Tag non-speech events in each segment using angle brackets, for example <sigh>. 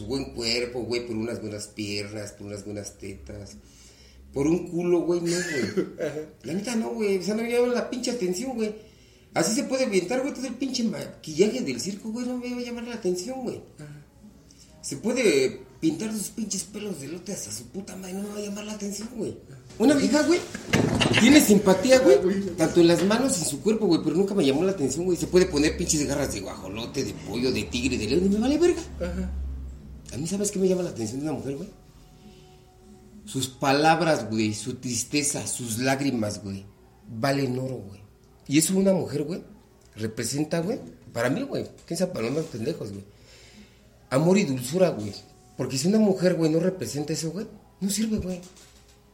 Su buen cuerpo, güey, por unas buenas piernas, por unas buenas tetas. Por un culo, güey, no, güey. <laughs> La neta no, güey. O sea, no me llama la pinche atención, güey. Así se puede aventar, güey, todo el pinche maquillaje del circo, güey, no me va a llamar la atención, güey. Se puede pintar sus pinches pelos de lote hasta su puta madre, no me va a llamar la atención, güey. Una vieja, güey, tiene simpatía, güey, tanto en las manos y en su cuerpo, güey, pero nunca me llamó la atención, güey. Se puede poner pinches garras de guajolote, de pollo, de tigre, de león, y me vale verga. A mí, ¿sabes qué me llama la atención de una mujer, güey? Sus palabras, güey, su tristeza, sus lágrimas, güey, valen oro, güey. Y eso una mujer, güey, representa, güey, para mí, güey, sabe para los pendejos, güey. Amor y dulzura, güey. Porque si una mujer, güey, no representa eso, güey, no sirve, güey.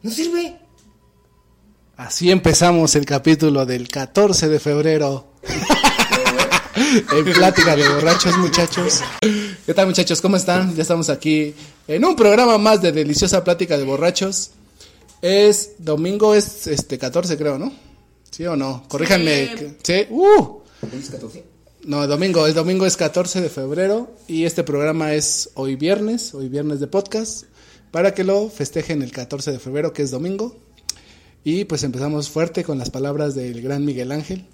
No sirve. Así empezamos el capítulo del 14 de febrero. <laughs> en plática de borrachos, muchachos. ¿Qué tal, muchachos? ¿Cómo están? Ya estamos aquí en un programa más de deliciosa plática de borrachos. Es domingo, es este 14, creo, ¿no? ¿Sí o no? Corríjanme. Sí. Uh. ¿Es 14? No, domingo, el domingo es 14 de febrero y este programa es hoy viernes, hoy viernes de podcast, para que lo festejen el 14 de febrero, que es domingo. Y pues empezamos fuerte con las palabras del gran Miguel Ángel,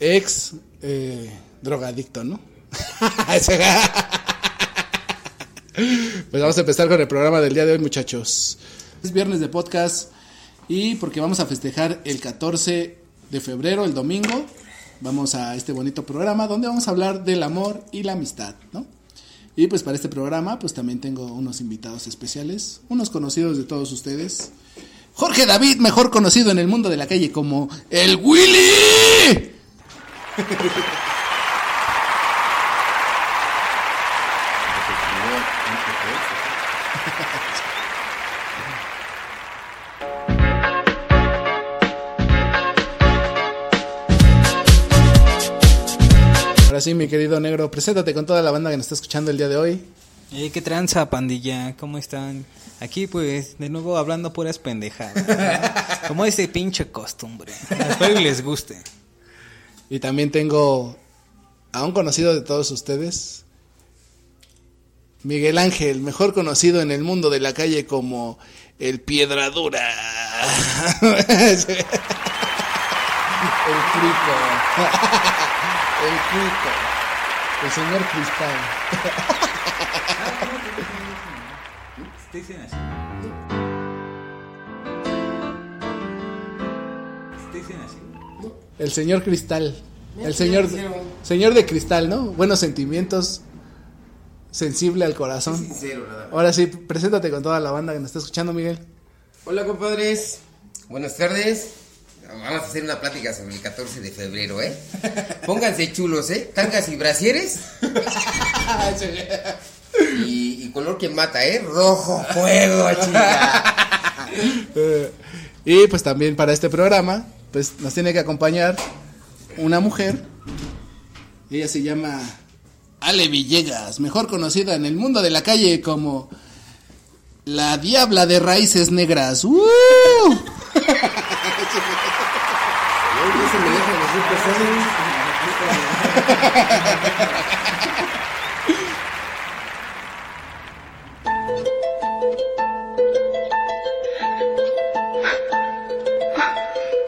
ex eh, drogadicto, ¿no? <laughs> pues vamos a empezar con el programa del día de hoy, muchachos. Es viernes de podcast y porque vamos a festejar el 14 de febrero, el domingo, vamos a este bonito programa donde vamos a hablar del amor y la amistad, ¿no? Y pues para este programa pues también tengo unos invitados especiales, unos conocidos de todos ustedes. Jorge David, mejor conocido en el mundo de la calle como el Willy. <laughs> sí, mi querido negro, preséntate con toda la banda que nos está escuchando el día de hoy. Eh, ¿Qué tranza, pandilla? ¿Cómo están? Aquí, pues, de nuevo hablando puras pendejadas. ¿no? <laughs> Como ese pinche costumbre. Espero y les guste. Y también tengo a un conocido de todos ustedes, Miguel Ángel, mejor conocido en el mundo de la calle como el Piedradura. <laughs> el Crico. <laughs> el Crico. El señor Cristal. Te dicen así. Te dicen así. El señor Cristal. El señor, señor de cristal, ¿no? Buenos sentimientos, sensible al corazón. Sincero. Ahora sí, preséntate con toda la banda que nos está escuchando, Miguel. Hola, compadres. Buenas tardes. Vamos a hacer una plática sobre el 14 de febrero, ¿eh? <laughs> Pónganse chulos, ¿eh? Tangas y brasieres. <laughs> y, y color que mata, ¿eh? Rojo, fuego, chica. <laughs> Y pues también para este programa, pues nos tiene que acompañar una mujer. Ella se llama Ale Villegas, mejor conocida en el mundo de la calle como la Diabla de Raíces Negras. ¡Uh! No se me dejan los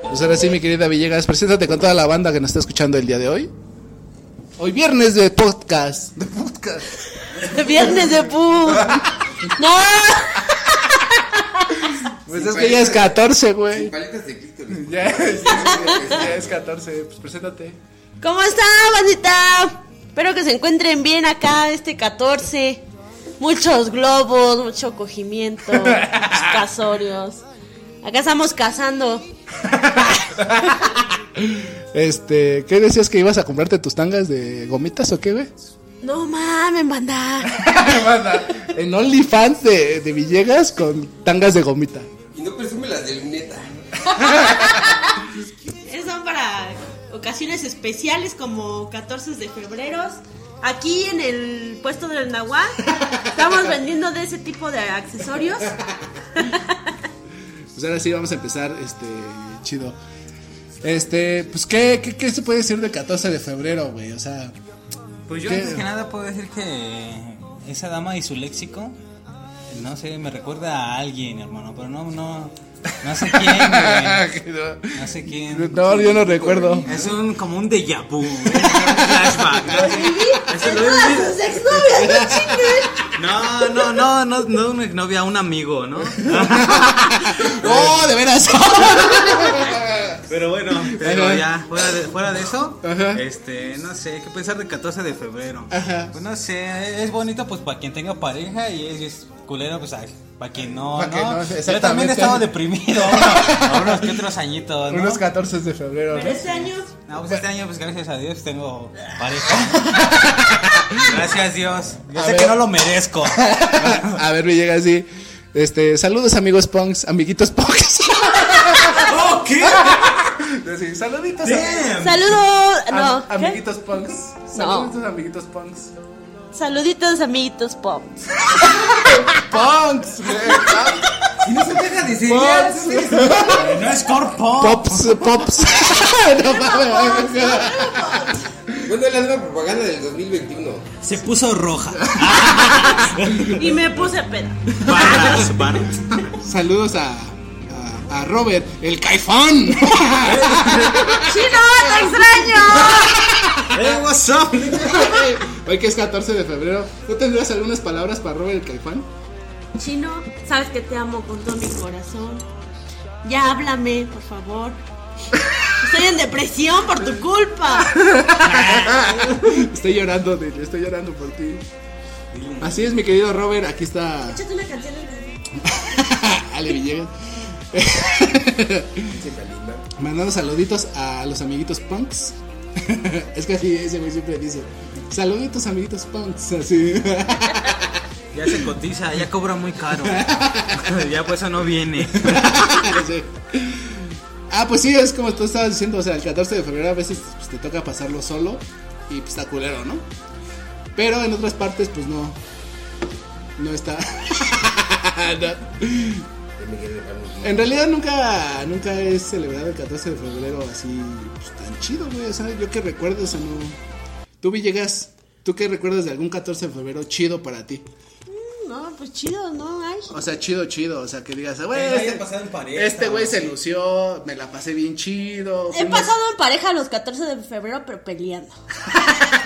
Pues ahora sí, mi querida Villegas, preséntate con toda la banda que nos está escuchando el día de hoy. Hoy viernes de podcast. De podcast. <laughs> Viernes de put. <laughs> No, que ya es 14, Sin güey. paletas de <laughs> Ya, es- ya es 14. Pues preséntate. ¿Cómo están, bandita? Espero que se encuentren bien acá este 14. Muchos globos, mucho cogimiento, muchos <laughs> casorios. Acá estamos cazando. Este, ¿qué decías que ibas a comprarte tus tangas de gomitas o qué, güey? No mames, banda. <laughs> Banda, en OnlyFans de, de Villegas con tangas de gomita. Y no presume las de luneta. Esos son para ocasiones especiales como 14 de febrero. Aquí en el puesto del Nahual estamos vendiendo de ese tipo de accesorios. Pues ahora sí vamos a empezar, este, chido. Este, pues, ¿qué, qué, qué se puede decir del 14 de febrero, güey? O sea, Pues yo ¿Qué? antes que nada puedo decir que esa dama y su léxico, no sé, me recuerda a alguien, hermano, pero no, no, no sé quién, güey. No sé quién. <laughs> no, yo no recuerdo. Es un, como un déjà vu, un <laughs> flashback. ¿no? No, no, no, no, no una novia, un amigo, ¿no? <laughs> ¡Oh, de veras! Pero bueno, pero ya, fuera de, fuera de eso, Ajá. este, no sé, ¿qué pensar del 14 de febrero? Ajá. Pues no sé, es bonito pues para quien tenga pareja y es, es culero pues para quien no, Pa' ¿no? quien no, Yo también estaba deprimido, uno- <laughs> unos que otros añitos, ¿no? Unos 14 de febrero, Pero ¿no? este año No, pues este año pues gracias a Dios tengo pareja. <laughs> gracias Dios. Yo A sé ver. que no lo merezco. <laughs> A ver, me llega así. Este, saludos amigos punks, amiguitos punks. ¡Oh, qué! Sí, saluditos Damn. Saludos, am- no, ¿qué? amiguitos punks. Saluditos amiguitos punks. Saluditos, amiguitos pop. Punks, güey. Y no se deja de Punks. enseñar. No es corpo. Pops, pops. <laughs> no mames. Bueno, es la nueva propaganda del 2021. Se puso roja. Y me puse peda. Barras, barras. Saludos a, a, Robert, el caifán. <laughs> ¡Chino, te <laughs> extraño! Hey, what's up? <laughs> Hoy que es 14 de febrero, ¿tú tendrías algunas palabras para Robert el caifán? Chino, sabes que te amo con todo mi corazón. Ya háblame, por favor. Estoy en depresión por tu culpa. Estoy llorando, Dile, estoy llorando por ti. Así es, mi querido Robert, aquí está Échate una canción. Ale Villegas. <laughs> Mandando saluditos a los amiguitos punks. <laughs> es que así ese güey siempre dice. Saluditos amiguitos punks. Así. Ya se cotiza, ya cobra muy caro. <laughs> ya pues eso no viene. Sí. Ah, pues sí, es como tú estabas diciendo, o sea, el 14 de febrero a veces pues, te toca pasarlo solo y pues está culero, ¿no? Pero en otras partes pues no. No está. No. En realidad nunca nunca he celebrado el 14 de febrero así pues, tan chido, güey, o sea, yo que recuerdo, o sea, no. Tú Villegas, ¿tú qué recuerdas de algún 14 de febrero chido para ti? No, pues chido, ¿no? Ay. O sea, chido, chido, o sea, que digas, güey, este, pasado en pareja, este güey se lució, me la pasé bien chido. He fuimos- pasado en pareja los 14 de febrero, pero peleando. <laughs>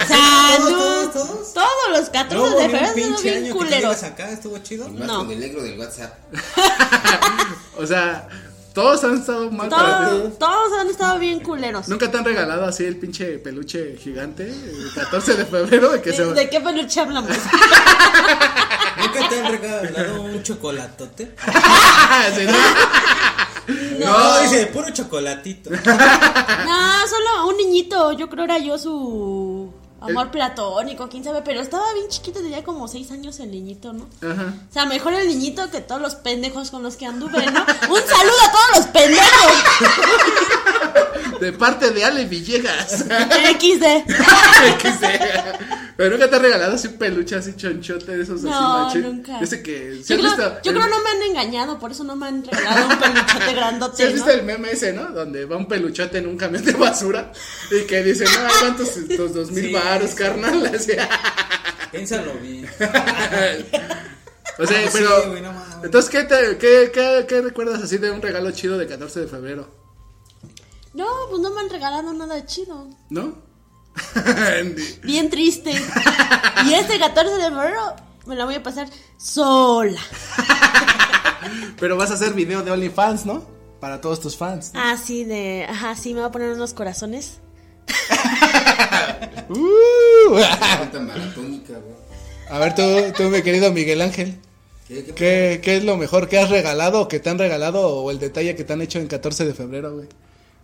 O sea, ¿Todos, no- todos, todos? todos los 14 de febrero son bien culeros. acá, estuvo chido. No. con el negro del WhatsApp. <laughs> O sea, todos han estado mal para ti. Todos, todos han estado bien culeros. ¿Nunca te han regalado así el pinche peluche gigante el 14 de febrero de que se ¿De, de qué peluche hablamos? <laughs> ¿Nunca te han regalado un chocolatote? <laughs> Sí, ¿no? No, dice puro chocolatito. <laughs> No, solo un niñito. Yo creo era yo su amor platónico, quién sabe. Pero estaba bien chiquito, tenía como 6 años el niñito, ¿no? Ajá. O sea, mejor el niñito que todos los pendejos con los que anduve, ¿no? Un saludo a todos los pendejos. <laughs> De parte de Ale Villegas. <laughs> XD. Sea. <laughs> Pero nunca te han regalado así un peluche así chonchote de esos No, así machín. nunca. Ese que. ¿sí Yo has creo, visto yo el- creo no me han engañado, por eso no me han regalado un peluchote ¿Sí <laughs> grandote, has ¿no? visto el meme ese, no? Donde va un peluchote en un camión de basura y que dice, no, ¿cuántos <laughs> tus dos mil Sí, baros, sí. carnal? Así. <laughs> Piénsalo bien. O sea, Ah, sí, pero. güey, no entonces, ¿qué, te, qué, qué, qué recuerdas así de un regalo chido de 14 de febrero? No, pues no me han regalado nada chido. ¿No? Bien triste. Y este 14 de febrero me la voy a pasar sola. Pero vas a hacer video de OnlyFans, ¿no? Para todos tus fans. Ah, sí, de. Ajá, sí, me va a poner unos corazones. <laughs> Uh. Vuelta maratónica, güey. A ver, tú, tú, mi querido Miguel Ángel. ¿Qué, qué, ¿Qué, ¿Qué es lo mejor que has regalado o que te han regalado o el detalle que te han hecho en 14 de febrero, güey?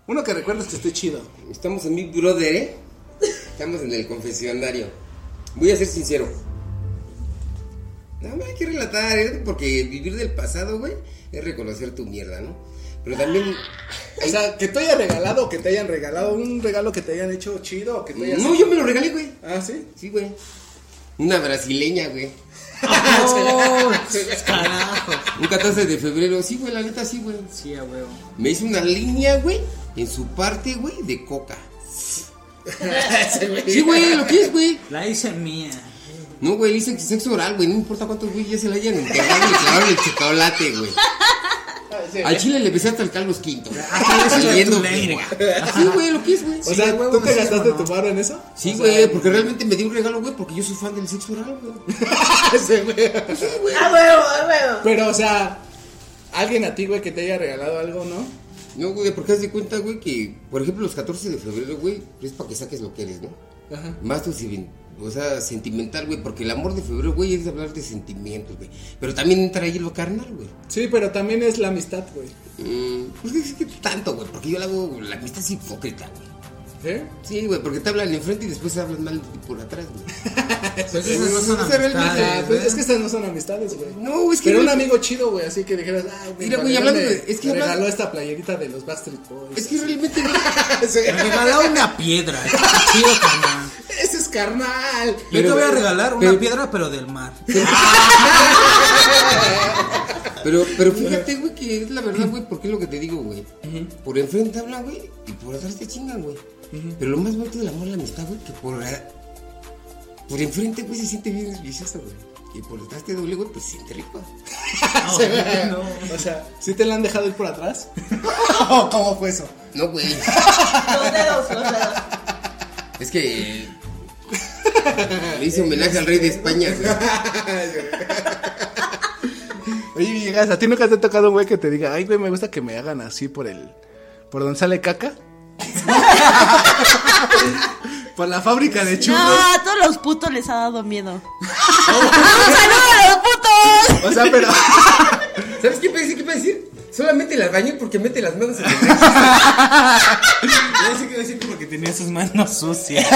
Uno que recuerdes que esté chido. Estamos en Big Brother, ¿eh? Estamos en el confesionario. Voy a ser sincero. No, me hay que relatar, ¿eh? Porque vivir del pasado, güey, es reconocer tu mierda, ¿no? Pero también... O sea, que te haya regalado o que te hayan regalado un regalo que te hayan hecho chido o que te hayas... No, yo me lo regalé, güey. Ah, ¿sí? Sí, güey. Una brasileña, güey. Oh, <laughs> carajo. <laughs> Un 14 de febrero. Sí, güey, la neta, sí, güey. Sí, a huevo. Me hizo una línea, güey, en su parte, güey, de coca. <laughs> Sí, güey, lo que es, güey. La hice mía. No, güey, dice que sexo oral, güey. No importa cuántos güey ya se la hayan enterrado y clavaron el chocolate, güey. Al chile le besé hasta el Carlos V. Saliendo, tu güey. Sí, güey, lo que es, güey. O sea, huevo, ¿tú te gastaste tu mano en eso? Sí, güey, porque realmente me dio un regalo, güey, porque yo soy fan del sexo oral, güey. <laughs> Sí, güey. ¡A huevo, a huevo! Pero, o sea, alguien a ti, güey, que te haya regalado algo, ¿no? No, güey, porque haz de cuenta, güey, que, por ejemplo, los 14 de febrero, güey, es para que saques lo que eres, ¿no? Ajá. Más tu o sea, sentimental, güey, porque el amor de febrero, güey, es hablar de sentimientos, güey. Pero también entra ahí lo carnal, güey. Sí, pero también es la amistad, güey. Mm, pues es que tanto, güey, porque yo la hago, la amistad es hipócrita, güey. ¿Sí? Sí, güey, porque te hablan enfrente y después hablan mal por atrás, güey. <laughs> Pues esas no son Ah, amistades, pues ¿eh? es que estas no son amistades, güey. No, es que Pero un no- amigo chido, güey, así que dijeras, mi Mira, güey, hablando de- es que me hablando- regaló esta playerita de los Backstreet Boys. Es que realmente, <laughs> Me regaló una piedra. Chido, carnal. Ese es carnal. Yo te voy a regalar una pero- piedra, pero del mar. <laughs> Pero, pero fíjate, güey, que es la verdad, güey, porque es lo que te digo, güey. Por enfrente hablan, güey, y por atrás te chingan, güey. Pero lo más bonito del amor la amistad, güey, que por, por enfrente, güey, se siente bien vicioso, güey. Y por detrás te doble, güey, pues se siente rico. Sí, <laughs> güey. O sea, ¿sí te la han dejado ir por atrás? ¿O <laughs> <laughs> ¿Cómo fue eso? No, güey. Los dedos, los dedos. Es que. Le hice homenaje al rey de España, güey. Oye, llegas, ¿a ti nunca te ha tocado un güey que te diga, ay, güey, me gusta que me hagan así por el. por donde sale caca? Por la fábrica de churros. No, a todos los putos les ha dado miedo. <laughs> ¡Un saludo a los putos! O sea, pero. <laughs> ¿Sabes qué decir? ¿Qué puede decir? Solamente el albañil porque mete las manos en el <laughs> Yo sí quiero decir que porque tenía sus manos sucias.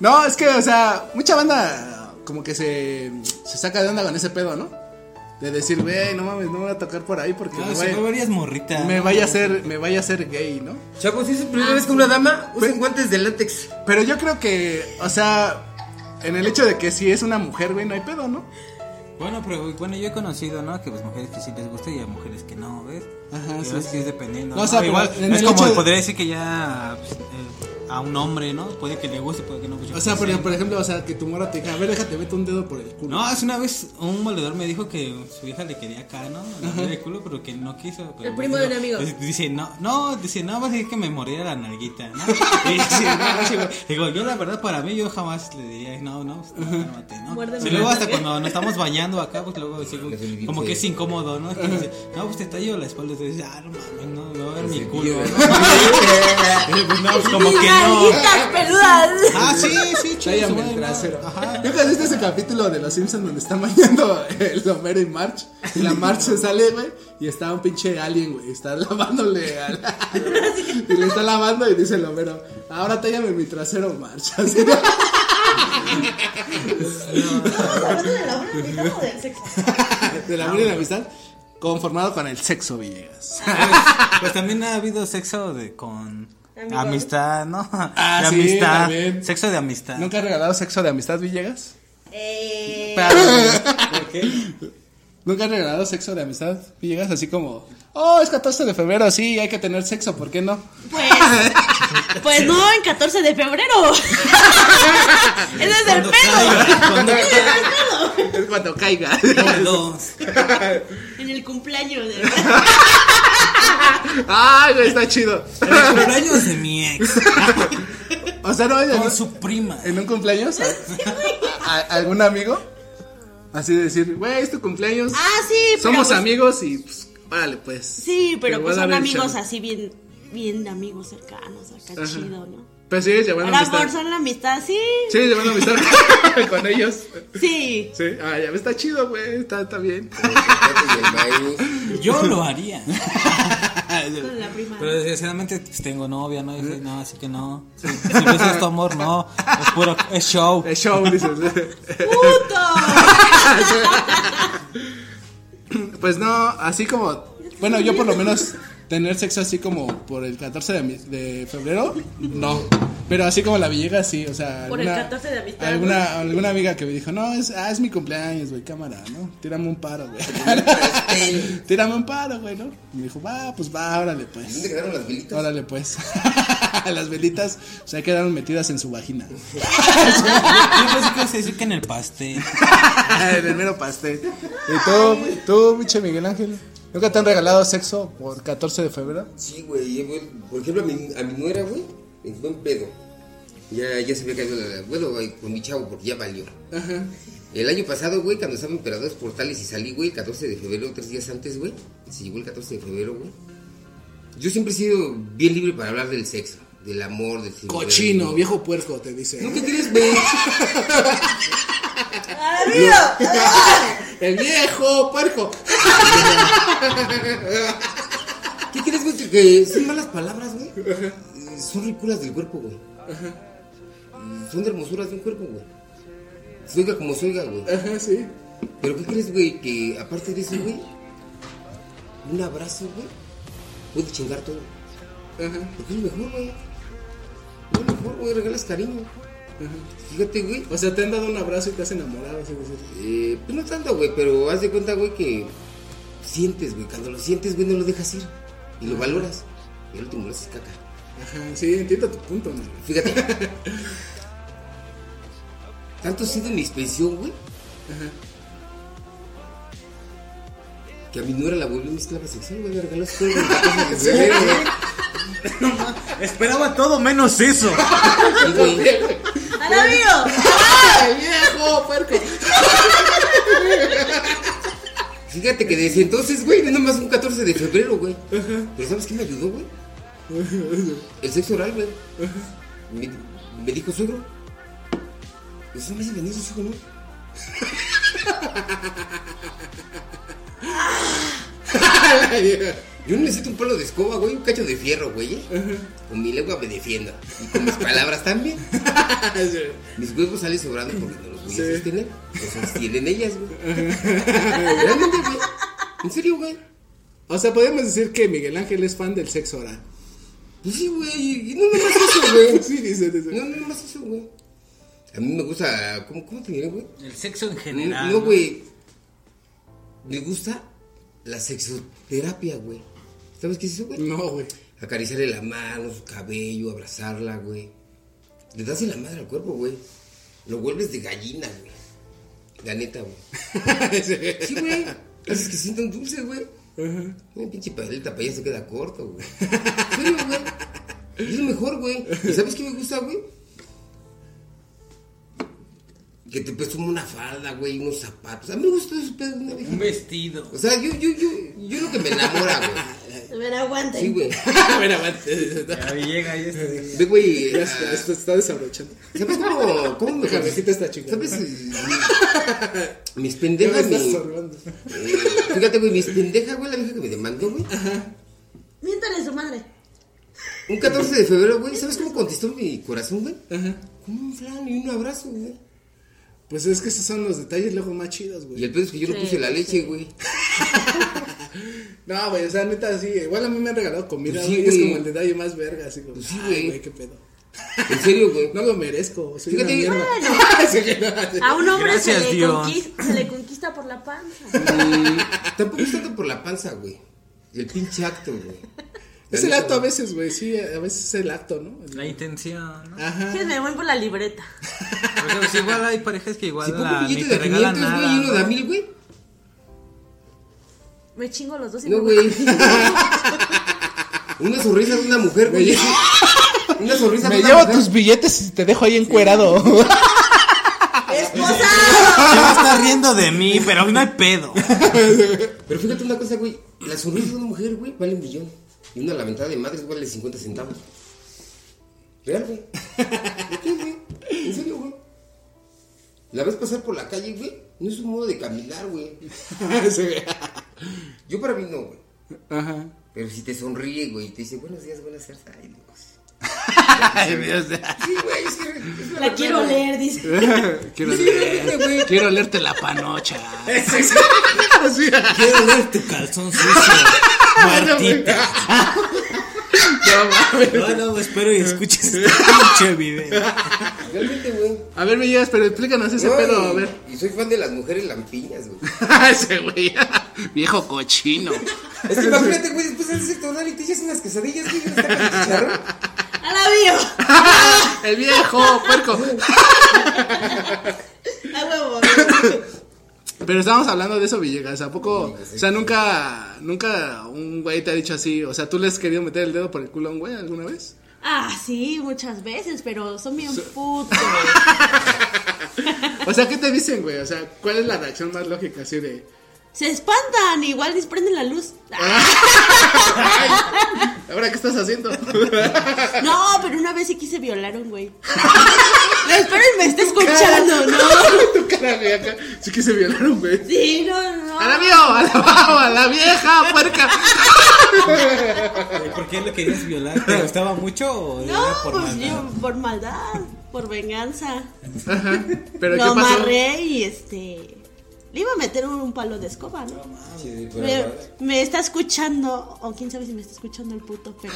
no, es que, o sea, mucha banda como que se, se saca de onda con ese pedo, ¿no? De decir, güey, no mames, no me voy a tocar por ahí porque No, me, vaya, fue varias morritas. me vaya a ser, me vaya a ser gay, ¿no? Chavos, si es su primera vez con una dama, usen guantes de látex. Pero yo creo que, o sea, en el hecho de que si es una mujer, güey, no hay pedo, ¿no? Bueno, pero bueno, yo he conocido, ¿no? Que pues mujeres que sí les gusta y a mujeres que no, ¿ves? Ajá, sí, sí. sí es dependiendo. No, No, o sea, igual, es como de- podría decir que ya pues, eh, a un hombre, ¿no? Puede que le guste, puede que no. pues, O sea, por, por ejemplo, o sea, que tu mora te diga, a ver, déjate, vete un dedo por el culo. No, hace una vez un valedor me dijo que su hija le quería acá, ¿no? Le el culo, pero que no quiso. pero El primo dijo- de un amigo. Dice, no, no, dice, no, vas a decir que me moriera la nalguita, ¿no? <laughs> Y dice, no, no, digo, yo la verdad, para mí, yo jamás le diría, no, no, pues, no, cálmate, ¿no? Muérdeme Y luego hasta cuando nos estamos bañando acá, pues luego Es como que es incómodo, ¿no? Que dice, no, pues te tallo la espalda, y tú dices, ah, no mames, no, a ver mi culo. ¿no? <laughs> Pues no, pues como que no. Peludas. Ah, sí, sí, chido, ¿no? ¿Nunca viste ese capítulo de Los Simpsons donde está bañando el Homero y March? Y la March se sale, güey, y está un pinche alien, güey. Está lavándole al... <laughs> Y le está lavando y dice el Homero, ahora tállame mi trasero, March. <laughs> Así, ¿no? ¿Estamos hablando de la sexo? De la amor y la amistad, conformado con el sexo, Villegas. Pues, pues también ha habido sexo de con amistad, ¿no? Ah, de sí, amistad. también. Sexo de amistad. ¿Nunca has regalado sexo de amistad, Villegas? Eh, ¿Por qué? ¿Nunca has regalado sexo de amistad, Villegas? Así como, oh, es 14 de febrero, sí, hay que tener sexo, ¿por qué no? pues, pues no, en 14 de febrero. <laughs> Ese es el Cuando pedo. caiga, cuando Ese es el pedo. Es cuando caiga. En el cumpleaños de Ay, güey, está chido. En el cumpleaños de mi ex. O sea, no, en, Con su prima. en un cumpleaños, ¿a- a- ¿algún amigo? Así de decir, güey, es tu cumpleaños. Ah, sí, pero Somos pues- amigos y pues, órale, pues. Sí, pero pues son amigos así bien, bien amigos cercanos, acá Ajá. chido, ¿no? Pero sigues llevando Ahora amistad. por son la amistad, sí. Sigues llevando amistad <laughs> con ellos. Sí. Sí, ah, ya está chido, güey, está, está bien. Yo lo haría. <laughs> Con la prima. Pero desgraciadamente pues, tengo novia, ¿no? Y dije, no, así que no. Si, si ves esto, amor, no. Es puro, es show. Es show, dices. <laughs> ¡Puto! <laughs> Pues no, así como, bueno, yo por lo menos tener sexo así como por el 14 de, mi- de febrero, no. Pero así como la Villegas, sí, o sea. Por el 14 de amistad, Alguna, alguna amiga que me dijo, no, es, ah, es mi cumpleaños, güey, cámara, ¿no? Tírame un paro, güey. <laughs> Tírame un paro, güey, ¿no? Y me dijo, va, pues va, órale, ¿Dónde pues. quedaron las velitas? Órale, pues. <laughs> Las velitas se quedaron metidas en su vagina. <laughs> Yo pensé que decir que en el pastel. en el mero pastel. ¿Y tú, tú, biche Miguel Ángel? ¿Nunca te han regalado sexo por 14 de febrero? Sí, güey. yo, güey, Por ejemplo, a mi, a mi nuera, güey, en buen pedo. Ya, ya se había caído la. Bueno, güey, con mi chavo, porque ya valió. El año pasado, güey, cuando estaba en Emperadores Portales y salí, güey, el 14 de febrero, tres días antes, güey. Se llegó el 14 de febrero, güey. Yo siempre he sido bien libre para hablar del sexo, del amor, del Cochino, viejo puerco, te dice. ¿No qué quieres, güey? <laughs> El viejo puerco. ¿Qué quieres, güey? Que, que son malas palabras, güey. Son ridículas del cuerpo, güey. Y Son de hermosuras de un cuerpo, güey. Se oiga como se oiga, güey. Ajá, sí. Pero ¿qué crees, güey? Que aparte de eso, güey, un abrazo, güey, puede chingar todo. Ajá. Porque es lo mejor, güey. Es lo mejor, güey, regalas cariño. Fíjate, güey. O sea, te han dado un abrazo y te has enamorado, así decir. Eh, pues no tanto, güey, pero haz de cuenta, güey, que sientes, güey. Cuando lo sientes, güey, no lo dejas ir. Y lo valoras. Y al último lo haces caca. Ajá, sí, entiendo tu punto, man. Fíjate. <laughs> Tanto ha sido mi expresión, güey. Que a mi nuera la volvió mi esclava sexual, güey. Me regaló su juego el <laughs> 14 de febrero, güey. Esperaba todo menos eso. Sí, güey. ¡A la mío! ¡Ay, viejo puerco! Fíjate que desde entonces, güey, no nomás un 14 de febrero, güey. Pero ¿sabes qué me ayudó, güey? El sexo oral, güey. Me, me dijo suegro. Eso me venir su hijo, ¿no? Yo necesito un palo de escoba, güey, un cacho de fierro, güey. ¿eh? Con mi lengua me defiendo. Y con mis palabras también. Mis huevos salen sobrando porque no los voy a sostener. Los sostienen ellas, güey. Realmente, güey. En serio, güey. O sea, podemos decir que Miguel Ángel es fan del sexo oral. Pues sí, güey. Y no nomás eso, güey. <laughs> Sí, dice, dice. No, no nomás eso, güey. A mí me gusta. ¿Cómo, cómo te diré, güey? El sexo en general. No, güey. Me gusta la sexoterapia, güey. ¿Sabes qué es eso, güey? No, güey. Acariciarle la mano, su cabello, abrazarla, güey. Le das en la madre al cuerpo, güey. Lo vuelves de gallina, güey. La neta, güey. <laughs> Sí, güey. Haces que sientan dulce, güey. Una pinche paleta para allá se queda corto, güey. <laughs> Serio, güey. Es lo mejor, güey. ¿Y sabes qué me gusta, güey? Que te presume una falda, güey, unos zapatos. A mí me gusta eso, pedo de una vez. Un vestido. O sea, yo, yo, yo, yo lo que me enamora, güey. A ver, aguante. Sí, güey. <laughs> Mira, aguante. Ya llega y este. Ve, güey. Ya está, esto está desabrochando. ¿Sabes cómo, cómo me cabecita está chingada. ¿Sabes? <laughs> Mis Ya me pendejas, estás eh, Fíjate, güey, mis pendejas, güey, la vieja que me demandó, güey. Miéntale su madre. Un 14 de febrero, güey, ¿sabes cómo contestó mi corazón, güey? Con un flan y un abrazo, güey. Pues es que esos son los detalles luego más chidos, Y güey. el pedo es que yo no Sí, puse la leche, güey. <laughs> No, güey, o sea, neta, sí. Igual a mí me han regalado comida, Pues sí, güey. y es como el detalle más verga, así como. Pues sí, güey. qué pedo. <laughs> En serio, güey. No lo merezco, soy Fíjate, una bueno. <laughs> A un hombre se, Gracias, le Dios. conquista, se le conquista por la panza. Mm, tampoco es tanto por la panza, güey. El pinche acto, güey. Es el acto a veces, güey, sí, a veces es el acto, ¿no? La intención, ¿no? Ajá. Que me voy por la libreta. Porque pues, igual hay parejas que igual Si la, un ni billete te de regalan 500, güey, y uno de a mil, güey. Me chingo los dos y No, me voy. güey. <laughs> Una sonrisa de una mujer, güey. <laughs> Una sonrisa de Me una llevo mujer. tus billetes y te dejo ahí encuerado. <laughs> ¡Esposa! Riendo de mí, pero no hay pedo. Pero fíjate una cosa, güey. La sonrisa de una mujer, güey, vale un millón. Y una lamentada de madres vale 50 centavos. Real, güey. ¿De qué, güey? En serio, güey. La ves pasar por la calle, güey. No es un modo de caminar, güey. <laughs> Sí. Yo para mí no, güey. Ajá. Pero si te sonríe, güey, y te dice buenos días, buenas tardes. Ay, Dios. Ay, Dios. <laughs> Sí, güey, es que. es La verdad, quiero güey. leer, dice. <laughs> Quiero, Sí, leer- güey. quiero leerte la panocha. Sí. Quiero ver tu calzón sucio, Martita. No mames. No, no, espero y escuches este <laughs> pinche video. Realmente, güey. A ver, me llegas, pero explícanos ese No, pedo, y- a ver. Y soy fan de las mujeres lampiñas, güey. <laughs> ese güey. <laughs> Viejo cochino. Es que imagínate, güey, después de ese tonal y te echas unas quesadillas, güey, chicharrón. ¡A la bio! El viejo puerco. ¡A huevo! Pero estábamos hablando de eso, Villegas. ¿A poco? O sea, nunca, nunca un güey te ha dicho así. O sea, ¿tú le has querido meter el dedo por el culo a un güey alguna vez? Ah, sí, muchas veces, pero son bien putos. <laughs> O sea, ¿qué te dicen, güey? O sea, ¿cuál es la reacción más lógica así de. Se espantan, igual desprenden la luz. <laughs> ¿Ahora qué estás haciendo? <laughs> No, pero una vez sí quise violar a un güey. <laughs> Espero y me esté escuchando, ¿no? tu cara, güey, acá. Sí quise violar a un güey. Sí, no, no. ¡A la vio! ¡A la vao! ¡A la vieja puerca! ¿Por qué lo querías violar? ¿Te gustaba mucho o No, era por pues maldad? yo por maldad, por venganza. Ajá. ¿Pero Lo qué pasó? amarré y este. Le iba a meter un, un palo de escoba, ¿no? Sí, pero Me, está escuchando, o quién sabe si me está escuchando el puto, pero.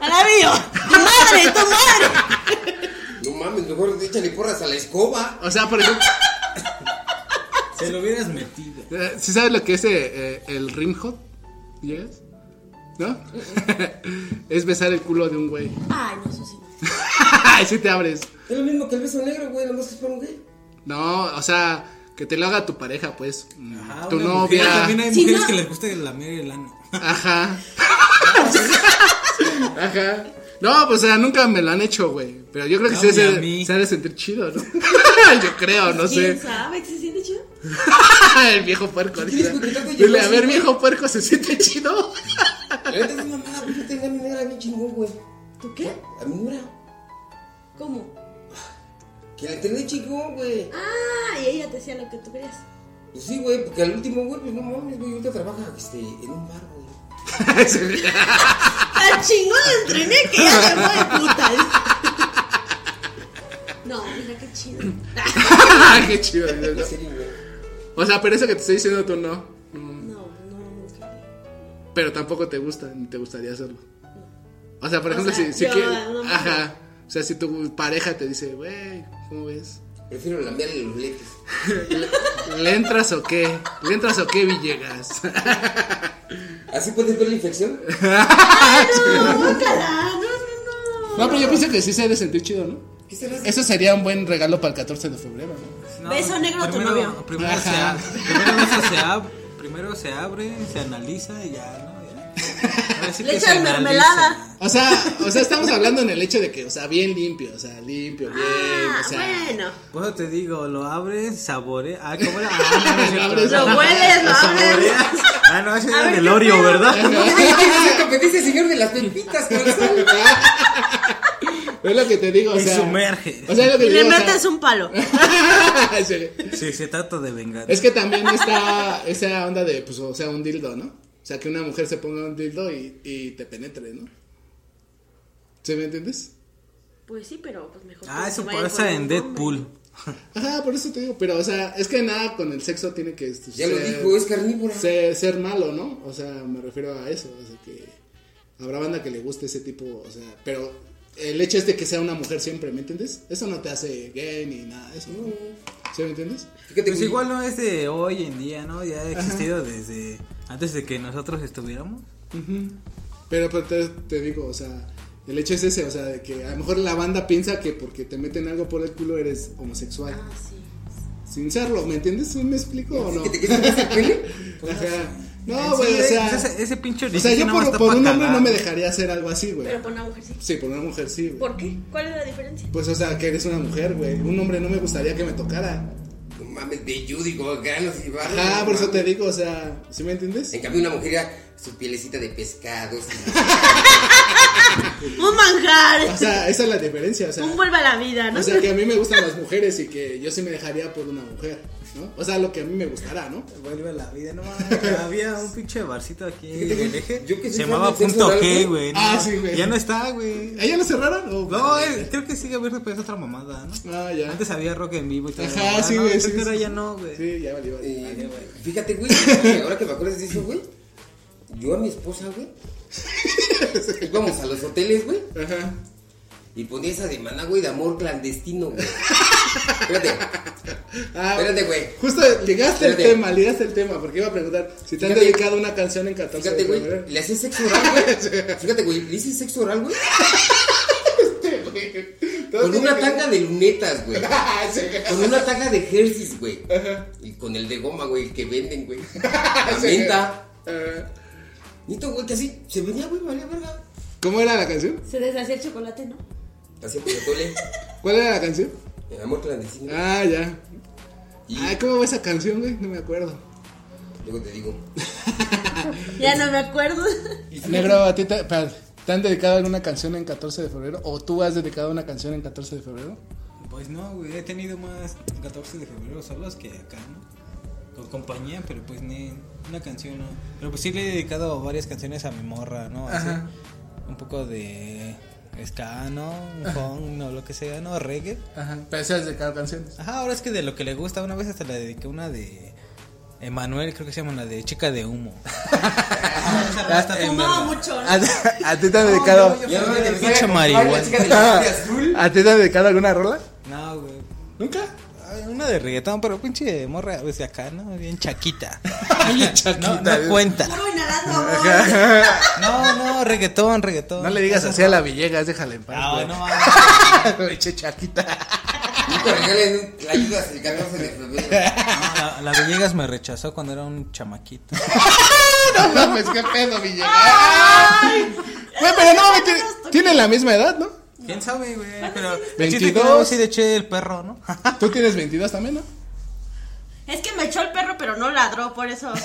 ¡A la bio! ¡Tu madre, tu madre! No mames, mejor échale porras a la escoba. O sea, por ejemplo, <laughs> Se lo hubieras metido. eh, ¿sí sabes lo que es eh, el rim hop? ¿Llegas? ¿No? <laughs> es besar el culo de un güey. Ay, no, eso sí. Ay, <laughs> sí te abres. Es lo mismo que el beso negro, güey, nomás que es para un gay. No, o sea, que te lo haga tu pareja, pues. Ah, tu una novia. mujer, También hay Si mujeres no- que les gusta lamer el ano. Ajá. Ajá. No, pues o sea, nunca me lo han hecho, güey. Pero yo creo que No, se, ha de sentir chido, ¿no? <laughs> yo creo, no ¿Quién sé. sabe que se siente chido? <laughs> el viejo puerco. ¿Quieres dice. que te toque Dile, yo a ver, viejo puerco, ¿se siente chido? La neta es mamada, güey, yo tenía a mi negra bien chingón, güey. ¿Tú qué? A mi negra. ¿Cómo? Que la entendí chingón, güey. Ah, y lo que tú querías. Pues sí, güey, porque al último, güey, pues no mames, güey, ahorita trabaja este, en un bar, güey. <laughs> Tan chingón entrené que ya me fue de puta. No, mira qué chido. <laughs> Qué chido. ¿no? serio, güey. O sea, pero eso que te estoy diciendo tú no. No, no, nunca. Pero tampoco te gusta, ni te gustaría hacerlo. O sea, por O ejemplo, sea, si, si yo, que- no mames. Ajá. O sea, si tu pareja te dice, güey, ¿cómo ves? Prefiero lambearle los lentes. <laughs> ¿Le, entras o qué? ¿Le entras o qué, Villegas? <laughs> ¿Así puedes ver la infección? <laughs> No, guácala, no, no, no. No, pero yo pienso que sí se ha de sentir chido, ¿no? Eso sería un buen regalo para el 14 de febrero, ¿no? Beso negro a tu novio. Primero, se, ab- primero se ab- primero se abre, se analiza y ya, ¿no? Ya. Ahora sí Le que echas se analiza. mermelada. O sea, o sea, estamos hablando en el hecho de que, o sea, bien limpio, o sea, limpio, bien, Ah, o sea. bueno. Eso te digo, lo abres, saborea. Ah, ¿cómo era? <laughs> Ah, no, no. Lo abres, Lo hueles, lo abres. saboreas. Ah, no, ese era del ¿qué Oreo? ¿verdad? <laughs> <laughs> Es lo que dice el señor de las pepitas. Es lo que te digo, o Y sea. sumerge. O sea, es lo que Y te le digo, o sea- metes un palo. Sí. Sí, se trata de vengar. Es que también está esa onda de, pues, o sea, un dildo, ¿no? O sea, que una mujer se ponga un dildo y, y te penetre, ¿no? ¿Sí me entiendes? Pues sí, pero pues mejor. Ah, eso pasa en Deadpool. <laughs> Ajá, por eso te digo, pero, o sea, es que nada con el sexo tiene que este, Ya lo dijo, es carnívora. ser, ser malo, ¿no? O sea, me refiero a eso, o sea, que habrá banda que le guste ese tipo, o sea, pero el hecho es de que sea una mujer siempre, ¿me entiendes? Eso no te hace gay ni nada de eso, ¿no? ¿Sí me entiendes? Fíjate, Pues igual no es de hoy en día, ¿no? Ya ha existido desde antes de que nosotros estuviéramos. Pero, pero te, te digo, o sea, el hecho es ese, o sea, de que a lo mejor la banda piensa que porque te meten algo por el culo eres homosexual. Ah, sí. Sin serlo, ¿me entiendes? ¿Sí ¿Me explico o no? ¿Que te quieres el pene? <laughs> Ajá. No, Sí, güey, o sea. pues ese, ese pinche O sea, yo por, por un hombre no me dejaría hacer algo así, güey. Pero por una mujer sí. Sí, por una mujer sí, güey. ¿Por qué? ¿Cuál es la diferencia? Pues, o sea, que eres una mujer, güey. Un hombre no me gustaría que me tocara. no mames, y con granos y barros. Ah, no por eso te digo, o sea, ¿sí me entiendes? En cambio, una mujer era su pielecita de pescado. <laughs> Un manjar. O sea, esa es la diferencia, o sea. Un vuelve a la vida, ¿no? O sea, que a mí me gustan las mujeres y que yo sí me dejaría por una mujer, ¿no? O sea, lo que a mí me gustará, ¿no? Vuelve a la vida, no mames. <laughs> Había un pinche barcito aquí en el eje. Yo que Se llamaba Punto G, güey. Ah, sí, güey. Ya no está, güey. ¿Ella no cerraron? o- No, eh, creo que sigue abierto, pero es otra mamada, ¿no? Ah, ya. Antes había rock en vivo y todo. Ajá, Ah, sí, no, güey, sí, ahora sí. ya no, güey. Sí, ya valió. valió. Eh, fíjate, güey, ahora que me acuerdas de eso, güey. Yo a mi esposa, güey. <laughs> íbamos a los hoteles, güey. Ajá. Y ponía esa demanda, güey, de amor clandestino, güey. <laughs> Espérate. Ah, Espérate, güey. Justo llegaste al Espérate. tema, llegaste al tema, porque iba a preguntar si te han Fíjate. dedicado una canción en 14 Fíjate, de güey. Le hacía sexo oral, güey. <laughs> Fíjate, güey. Le hice sexo oral, güey. Con una tanga de lunetas, güey. Con una tanga de Hershey's, güey. Y con el de goma, güey, el que venden, güey. <laughs> La menta. Ah, Nito, güey, que así se venía, güey, valía verga. ¿Cómo era la canción? Se deshacía el chocolate, ¿no? ¿Cuál era la canción? Amor clandestino. Ah, ya. Y Ay, ¿cómo va esa canción, güey? No me acuerdo. luego te digo. <laughs> Ya no me acuerdo. Negro, ¿a ti te, ¿te han dedicado alguna canción en 14 de febrero? ¿O tú has dedicado una canción en 14 de febrero? Pues no, güey. He tenido más 14 de febrero solos que acá, ¿no? Con compañía, pero pues ni una canción, ¿no? Pero pues sí le he dedicado varias canciones a mi morra, ¿no? Así, Ajá. un poco de ska, ¿no? Funk, no, lo que sea, ¿no? Reggae. Ajá, pero sí has dedicado canciones. Ajá, ahora es que de lo que le gusta, una vez hasta le dediqué una de Emanuel, creo que se llama la de Chica de Humo. <laughs> Fumaba mucho. ¿A, a ti te han dedicado? Pinche marihuana. de <laughs> de. ¿A ti te han dedicado alguna rola? No, güey. ¿Nunca? De reggaetón, pero pinche morra, pues de acá, ¿no? Bien chaquita. <laughs> Bien chaquita, No, no cuenta. No, no, reggaetón, reggaetón. No le digas así a la Villegas, déjala en paz. No, güey. no, <laughs> mames. Pinche chaquita. Y te regalen la ayuda el 14 de febrero. No, la, Villegas me rechazó cuando era un chamaquito. <laughs> No mames, qué pedo, Villegas. Güey, pero no, tiene, la misma edad, ¿no? ¿Quién sabe, güey? Pero el 22. chiste es que luego sí le eché el perro, ¿no? <laughs> Tú tienes 22 también, ¿no? Es que me echó el perro, pero no ladró, por eso. <laughs>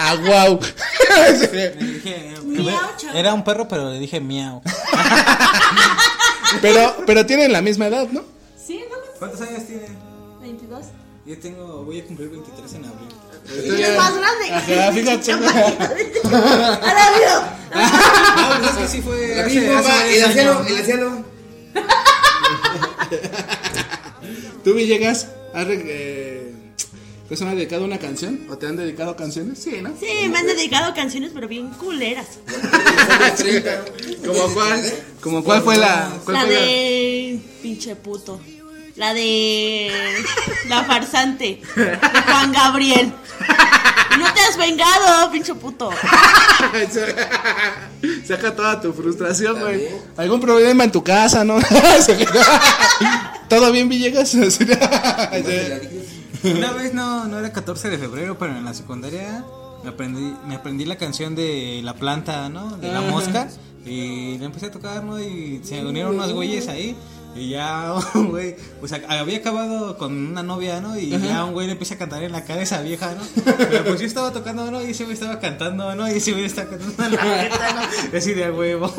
Ah, wow. <laughs> Le dije, Miau, chavo. era un perro, pero le dije miau. pero, pero tienen la misma edad, ¿no? Sí, ¿no? ¿Cuántos años tiene? 22. Yo tengo, voy a cumplir 23 en abril. Y es más grande. Ajá, fíjate. A la vida. No, pues es que sí fue La hace, hace va, el anciano, el anciano. <laughs> ¿Tú, Villegas, has re- eh, ¿te han dedicado una canción? ¿O te han dedicado canciones? Sí, ¿no? Sí, me han dedicado canciones, pero bien culeras. <laughs> ¿Como cuál? ¿Como cuál fue la...? Cuál La fue la- de. Pinche puto. La de. La farsante. De Juan Gabriel. No te has vengado, pinche puto. <laughs> Saca toda tu frustración, güey. ¿Algún problema en tu casa, no? <laughs> ¿Todo bien, Villegas? <laughs> Una vez no, no era 14 de febrero, pero en la secundaria me aprendí, me aprendí la canción de la planta, ¿no? De la mosca. Y la empecé a tocar, ¿no? Y se unieron unos güeyes ahí. Y ya, un <laughs> güey, pues había acabado con una novia, ¿no? Y ya un güey le empieza a cantar en la cara a esa vieja, ¿no? Pero pues yo estaba tocando, ¿no? Y ese güey estaba cantando, ¿no? Y ese güey estaba cantando en la neta, ¿no? <laughs> Así de a huevo.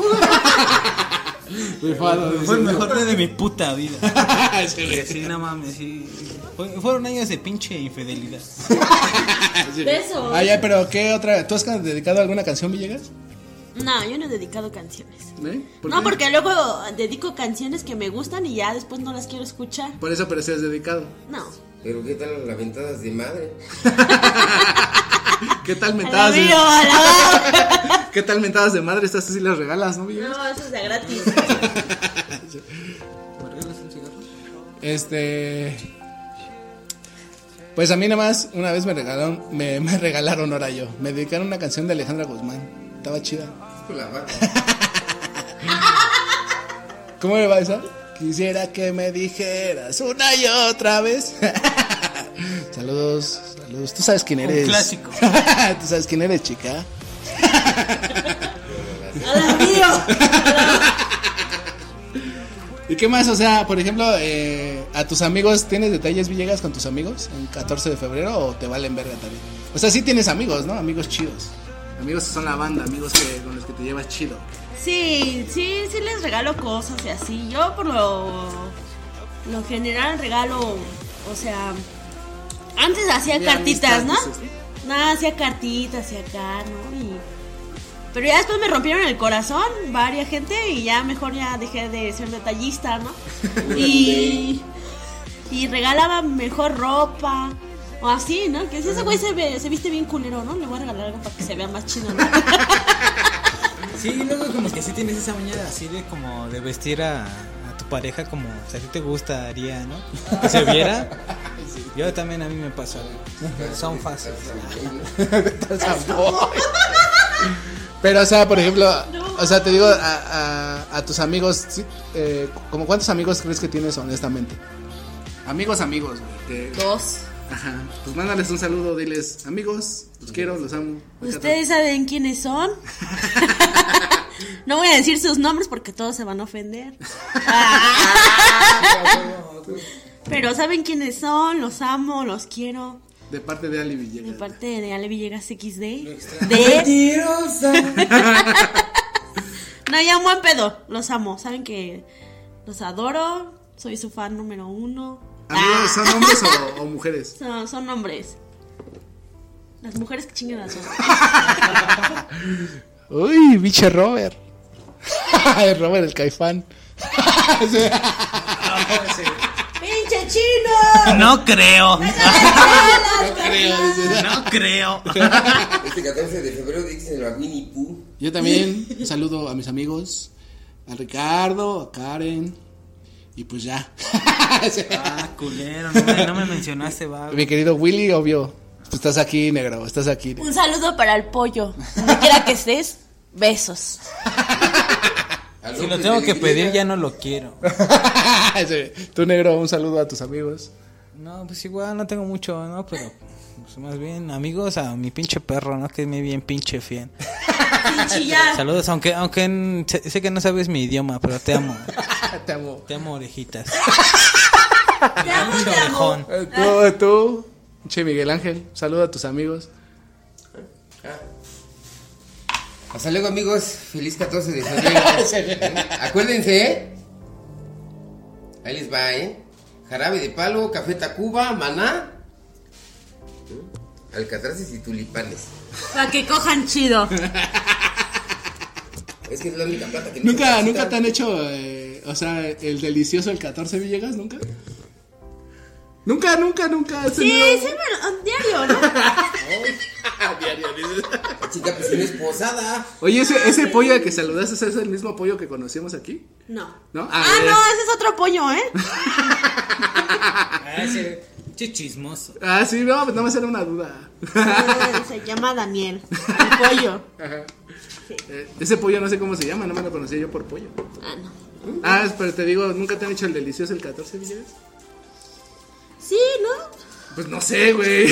Fue el mejor día de mi puta vida. <laughs> Sí, sí, no mames, sí. Fue- Fueron años de pinche infidelidad. De eso. Ah, ya, pero ¿qué otra? ¿Tú has dedicado alguna canción, Villegas? No, yo no he dedicado canciones. ¿Eh? ¿Por No, qué? porque luego dedico canciones que me gustan y ya después no las quiero escuchar. Por eso, pero has dedicado. No. Pero qué tal las lamentadas de madre. <laughs> ¿Qué tal mentadas de... mío, la <laughs> ¿Qué tal mentadas de madre? Estas sí las regalas, ¿no? No, eso es de gratis. <laughs> ¿Me regalas un cigarro? Este. Pues a mí nada más una vez me regalaron, me, me regalaron ahora yo. Me dedicaron una canción de Alejandra Guzmán. Estaba chida. Con la vaca. <laughs> ¿Cómo me va esa? Quisiera que me dijeras una y otra vez. <laughs> saludos, saludos. Tú sabes quién Un eres. clásico. <laughs> Tú sabes quién eres, chica. ¿Y qué más? O sea, por ejemplo, eh, a tus amigos, ¿tienes detalles Villegas con tus amigos en 14 de febrero o te valen verga también? O sea, sí tienes amigos, ¿no? Amigos chidos. Amigos que son la banda, amigos que, con los que te llevas chido. Sí, sí, sí les regalo cosas y así. Yo por lo, lo general regalo, o sea, antes hacía cartitas, ¿no? Nada, hacía cartitas y acá, ¿no? Y, pero ya después me rompieron el corazón varias gente y ya mejor ya dejé de ser detallista, ¿no? <laughs> Y, y regalaba mejor ropa. O así, ¿no? Que si ese güey se, ve- se viste bien culero, ¿no? Le voy a regalar algo para que se vea más chido, ¿no? <laughs> Sí, y luego como que sí tienes esa mañana así de como de vestir a, a tu pareja como si a ti te gustaría, ¿no? Que se viera. <laughs> Yo también a mí me pasa. Son fáciles. <laughs> Pero, o sea, por ejemplo, o sea, te digo a, a- a tus amigos, sí, eh, ¿como cuántos amigos crees que tienes honestamente? Amigos, amigos, güey. Dos. Ajá. Pues mándales un saludo, diles, amigos, los quiero, los amo. ¿Ustedes saben quiénes son? <laughs> no voy a decir sus nombres porque todos se van a ofender. <laughs> Pero saben quiénes son, los amo, los quiero. De parte de Ali De Villegas. parte de Ale Villegas XD. De... <laughs> No, ya un buen pedo. Los amo. Saben que los adoro. Soy su fan número uno. Amigos, ¿son hombres o, o mujeres? <laughs> Son, son hombres. Las mujeres que chinguen las otras. <laughs> Uy, biche Robert. <laughs> Robert el caifán. ¡Pinche chino! No creo. No creo. No creo. Este 14 de febrero dicen a Winnie Pooh. Yo también saludo a mis amigos, a Ricardo, a Karen, y pues ya. Ah, culero, no me, no me mencionaste, va. Mi querido Willy, obvio, pues estás aquí, negro, estás aquí. Un saludo para el pollo. Donde quiera que estés, besos. Si lo tengo que pedir ya no lo quiero. <laughs> Sí. Tú, negro, un saludo a tus amigos. No, pues igual no tengo mucho, ¿no? Pero pues, más bien amigos a mi pinche perro, ¿no? Que es mi bien pinche fiel. Saludos, aunque aunque sé, que no sabes mi idioma, pero te amo. <laughs> Te amo. Te amo, orejitas. <laughs> Te amo, te amo. orejón. Eh, Tú, tú, che Miguel Ángel, saluda a tus amigos. Hasta luego, amigos. Feliz 14 de <laughs> febrero. Acuérdense, ¿eh? Ahí les va, ¿eh? Jarabe de palo, café Tacuba, maná. Alcatraces y tulipanes. Para que cojan chido. <laughs> Es que es la única plata que no ¿Nunca, nunca te han hecho, eh, o sea, el delicioso el 14 Villegas? ¿Nunca? Nunca, nunca, nunca. Sí, sí, bueno, diario, ¿no? <laughs> Chica, pues si no es posada. Oye, ese, ese pollo al que saludaste es el mismo pollo que conocíamos aquí. No. ¿No? Ah, Ah, no, ese es otro pollo, ¿eh? <laughs> Ah, ese che chismoso. Ah, sí, no, pues nada más era una duda. Se llama Daniel, el pollo. Ajá. Eh, ese pollo no sé cómo se llama, no me lo conocía yo por pollo. Ah, no. Ah, pero te digo, ¿nunca te han hecho el delicioso el 14 Villegas? Sí, ¿no? Pues no sé, güey.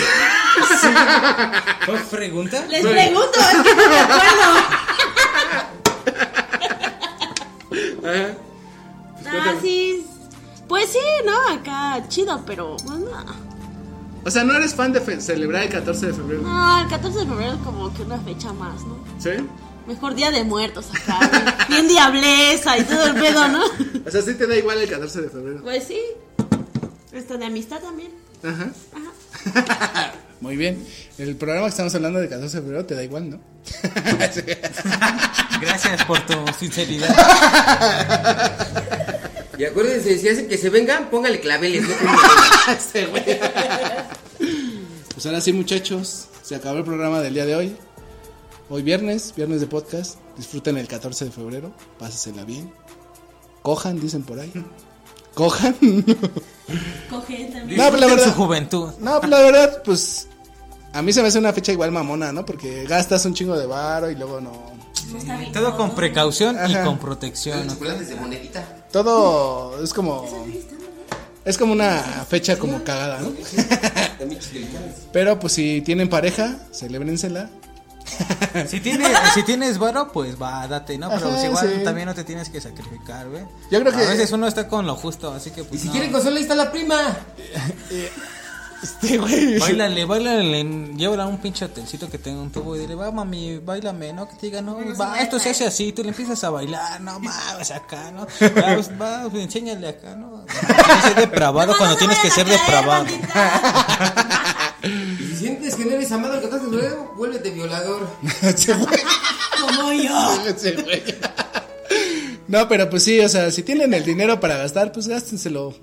¿Fue pregunta? Les pregunto, es que no me acuerdo. Ajá. Ah, sí. Pues sí, ¿no? Acá chido, pero pues, no. O sea, no eres fan de celebrar el 14 de febrero. No, el 14 de febrero es como que una fecha más, ¿no? ¿Sí? Mejor día de muertos acá, bien, bien diableza y todo el pedo, ¿no? <laughs> O sea, sí te da igual el 14 de febrero. Pues sí. Esto de amistad también. Ajá. Ajá. <laughs> Muy bien. El programa que estamos hablando de 14 de febrero te da igual, ¿no? <laughs> Gracias por tu sinceridad. Y acuérdense, si hacen que se vengan, póngale claveles. ¿no? <laughs> Pues ahora sí, muchachos, se acabó el programa del día de hoy. Hoy viernes, viernes de podcast. Disfruten el 14 de febrero, pásensela bien. Cojan, dicen por ahí. Cojan. <laughs> Coge también. No, pero la verdad- su juventud. No, pues la verdad, pues a mí se me hace una fecha igual mamona, ¿no? Porque gastas un chingo de varo y luego no. Todo con precaución Ajá. y con protección. ¿no? Chocolates de monedita. Todo es como es como una fecha como cagada, ¿no? <laughs> Pero pues si tienen pareja, celébrensela. Si tienes, si tienes varo, pues va, date, ¿no? Pero Ajá, pues igual sí. también no te tienes que sacrificar, güey. Yo creo que- A veces uno está con lo justo, así que pues Y si no. quieren consola, ahí está la prima. <laughs> Este, güey. Bailale, bailale, llévala a un pinche hotelcito que tenga un tubo y dile, va mami, bailame, ¿no? Que te diga, no, va, esto se hace así, tú le empiezas a bailar, no mames, acá, ¿no? <laughs> Va, pues, va, pues, enséñale acá, ¿no? Tienes que ser depravado cuando tienes que ser depravado. <laughs> Y si sientes que no eres amado al 14 de febrero, vuélvete violador. <laughs> Como yo. No, pero pues sí, o sea, si tienen el dinero para gastar, pues gástenselo.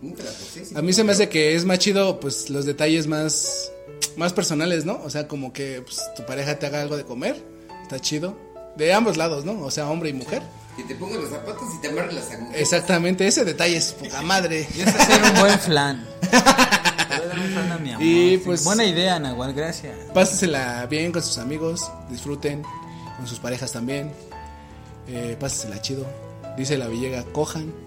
A mí se me hace que es más chido, pues, los detalles más, más personales, ¿no? O sea, como que pues, tu pareja te haga algo de comer, está chido. De ambos lados, ¿no? O sea, hombre y mujer. Que te pongan los zapatos y te amarren las agujas. Exactamente, ese detalle es poca madre. Y es hacer un buen flan. <laughs> Te voy a dar un flan a mi amor. Y, Sí, pues- Buena idea, Nahual, gracias. Pásensela bien con sus amigos, disfruten, con sus parejas también. Eh, pásensela chido. Dice la Villega, cojan.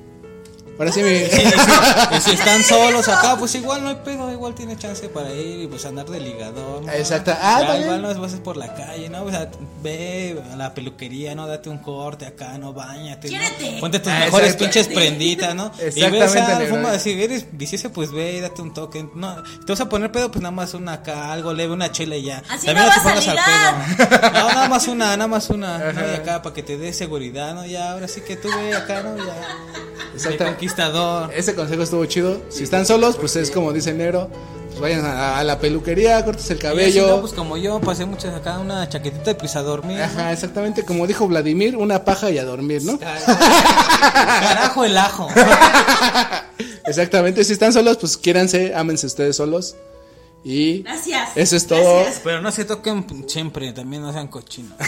Ahora sí, mi... Y si, y si están solos acá, pues igual no hay pedo, igual tiene chance para ir y pues andar de ligador. ¿no? Exacto. Ah, Ya, también. igual no vas por la calle, ¿no? O sea, ve a la peluquería, ¿no? Date un corte acá, no bañate. ¿no? Ponte tus Ah, mejores pinches prenditas, ¿no? Y ves Exactamente, a negro. fuma, si eres vicioso, pues ve y date un toque. No, te vas a poner pedo, pues nada más una acá, algo leve, una chela y ya. Así También no te pongas al pedo. <laughs> No, nada más una, nada más una. ¿no? Y acá para que te dé seguridad, ¿no? Ya, ahora sí que tú ve acá, ¿no? Ya. Exacto. Conquistador. <laughs> Ese consejo estuvo chido. Si están solos, pues es como dice el negro. Pues vayan a, a la peluquería, cortes el cabello. no, pues como yo pasé muchas acá una chaquetita y pues a dormir. ¿no? Ajá, exactamente como dijo Vladimir, una paja y a dormir, ¿no? <laughs> Carajo el ajo. <laughs> Exactamente, si están solos, pues quiéranse, ámense ustedes solos. Y Gracias. eso es todo. Gracias. Pero no se toquen siempre, también no sean cochinos.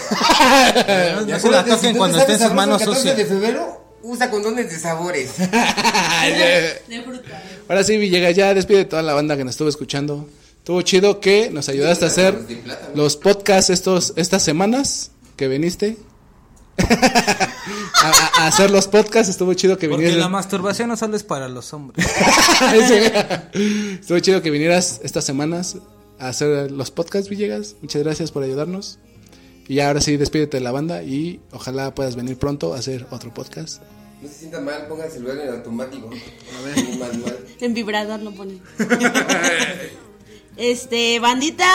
No se la toquen cuando estén sus manos el 14 sucias. de febrero, usa condones de sabores. <laughs> De fruta. Ahora sí, Villegas, ya despide toda la banda que nos estuvo escuchando. Estuvo chido que nos ayudaste a hacer Los podcasts estos, estas semanas que viniste. <laughs> a, hacer los podcasts, estuvo chido que Porque vinieras. la masturbación no solo es para los hombres. <laughs> Estuvo chido que vinieras estas semanas a hacer los podcasts, Villegas. Muchas gracias por ayudarnos. Y ahora sí, despídete de la banda y ojalá puedas venir pronto a hacer otro podcast. No se sienta mal, ponga el celular en automático. A ver. Muy mal, mal. En vibrador lo pone. <laughs> Este, bandita,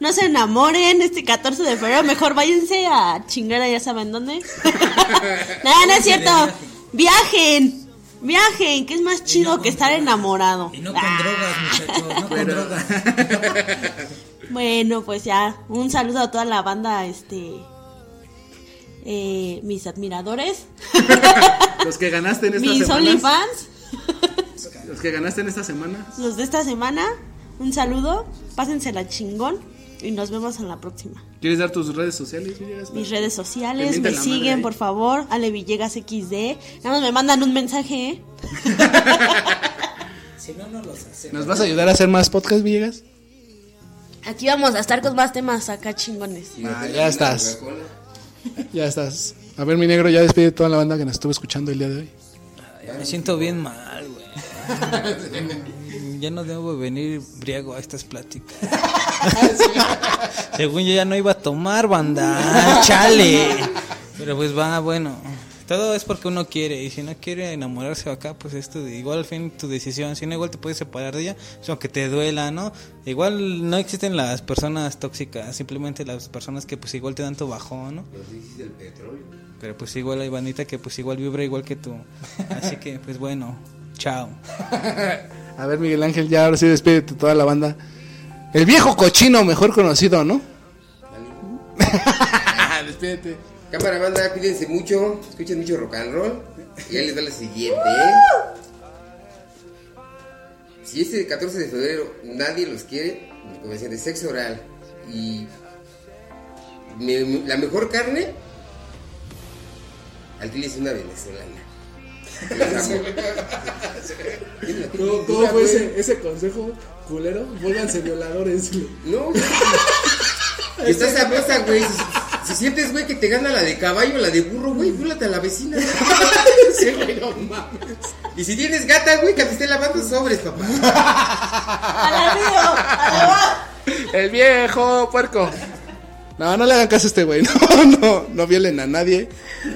no se enamoren este 14 de febrero. Mejor váyanse a chingar a ya saben dónde. <laughs> no, no es cierto. Viajen. Viajen, que es más chido que estar enamorado. Y no con Ah. drogas, muchachos, no con drogas. <laughs> Bueno, pues ya, un saludo a toda la banda, este, eh, mis admiradores, <laughs> Los que ganaste en mis OnlyFans, Los que ganaste en esta semana. los de esta semana, un saludo, pásensela chingón y nos vemos en la próxima. ¿Quieres dar tus redes sociales, Villegas? Mis redes sociales, me siguen por favor, Ale Villegas XD, nada más me mandan un mensaje, ¿eh? <laughs> Si no, no los hacemos. ¿Nos vas a ayudar a hacer más podcasts, Villegas? Aquí vamos a estar con más temas acá chingones. Ah, te ya estás. <laughs> Ya estás. A ver, mi negro, ya despide toda la banda que nos estuvo escuchando el día de hoy. Me siento bien mal, güey. <laughs> Ya no debo venir briago a estas pláticas. Según yo ya no iba a tomar, banda. Chale. <laughs> Pero pues va, bueno. Todo es porque uno quiere. Y si no quiere enamorarse acá, pues es tu, igual al fin tu decisión. Si no, igual te puedes separar de ella. Eso que te duela, ¿no? Igual no existen las personas tóxicas. Simplemente las personas que pues igual te dan tu bajón, ¿no? Los del petróleo. Pero pues igual hay bandita que pues igual vibra igual que tú. <laughs> Así que pues bueno, chao. A ver, Miguel Ángel, ya ahora sí despídete toda la banda. El viejo cochino, mejor conocido, ¿no? <laughs> despídete. Cámara banda, cuídense mucho, escuchen mucho rock and roll. Y ahí les va la siguiente. Si este 14 de febrero nadie los quiere, como decían, de sexo oral y me- la mejor carne, al es una venezolana. ¿Cómo, fue ese, ese consejo culero? Vuélvanse violadores. No, güey. Está sabrosa, güey. Si, si sientes, güey, que te gana la de caballo, la de burro, güey, búlate a la vecina. <laughs> Sí, güey, no mames. Y si tienes gata, güey, que te esté lavando sobres, papá. ¡A la río! ¡A la El viejo puerco. No, no le hagan caso a este güey. <laughs> No, no, no violen a nadie.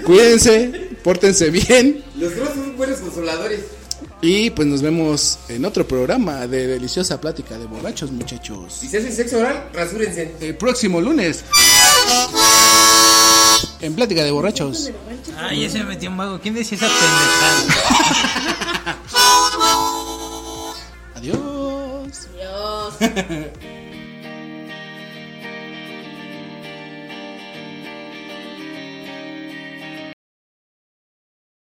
Cuídense, pórtense bien. Los dos son buenos consoladores. Y pues nos vemos en otro programa de Deliciosa Plática de Borrachos, muchachos. Si se hacen sexo oral, rasúrense. El próximo lunes. En Plática de Borrachos. Ah, ya se me metió un vago. ¿Quién decía esa pendejada? <laughs> Adiós. Dios. <laughs>